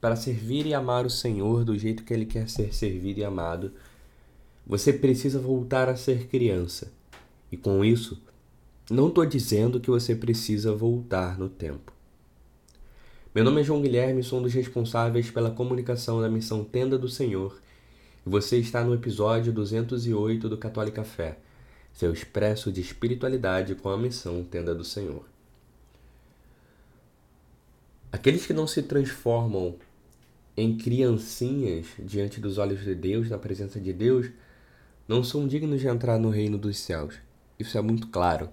para servir e amar o Senhor do jeito que Ele quer ser servido e amado, você precisa voltar a ser criança. E com isso, não estou dizendo que você precisa voltar no tempo. Meu nome é João Guilherme, sou um dos responsáveis pela comunicação da missão Tenda do Senhor, e você está no episódio 208 do Católica Fé, seu expresso de espiritualidade com a missão Tenda do Senhor. Aqueles que não se transformam em criancinhas diante dos olhos de Deus, na presença de Deus, não são dignos de entrar no reino dos céus. Isso é muito claro.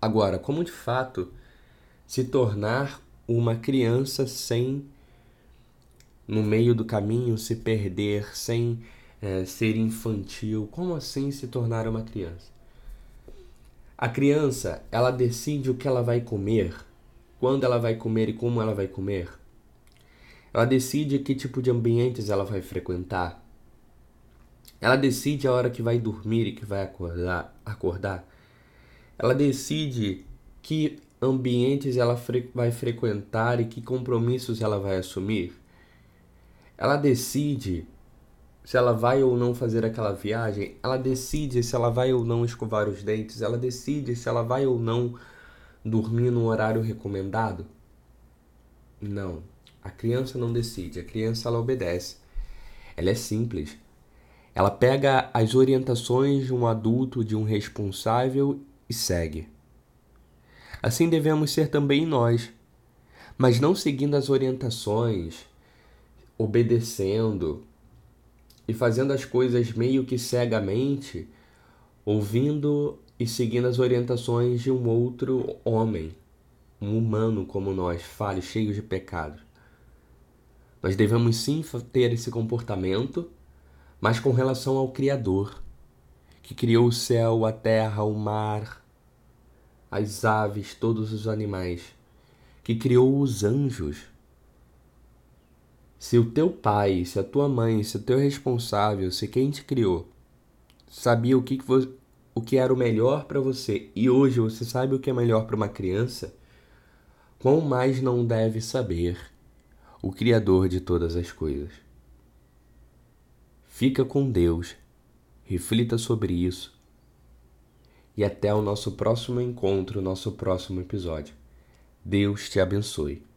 Agora, como de fato se tornar uma criança sem, no meio do caminho, se perder, sem é, ser infantil? Como assim se tornar uma criança? A criança, ela decide o que ela vai comer, quando ela vai comer e como ela vai comer. Ela decide que tipo de ambientes ela vai frequentar. Ela decide a hora que vai dormir e que vai acordar. acordar. Ela decide que ambientes ela fre vai frequentar e que compromissos ela vai assumir. Ela decide se ela vai ou não fazer aquela viagem, ela decide se ela vai ou não escovar os dentes, ela decide se ela vai ou não dormir no horário recomendado? Não, a criança não decide, a criança ela obedece. Ela é simples. Ela pega as orientações de um adulto, de um responsável e segue. Assim devemos ser também nós, mas não seguindo as orientações, obedecendo e fazendo as coisas meio que cegamente, ouvindo e seguindo as orientações de um outro homem, um humano como nós, falho, cheio de pecados. Nós devemos sim ter esse comportamento, mas com relação ao Criador, que criou o céu, a terra, o mar, as aves, todos os animais, que criou os anjos. Se o teu pai, se a tua mãe, se o teu responsável, se quem te criou, sabia o que, que o que era o melhor para você e hoje você sabe o que é melhor para uma criança, quão mais não deve saber o Criador de todas as coisas? Fica com Deus, reflita sobre isso e até o nosso próximo encontro, nosso próximo episódio. Deus te abençoe.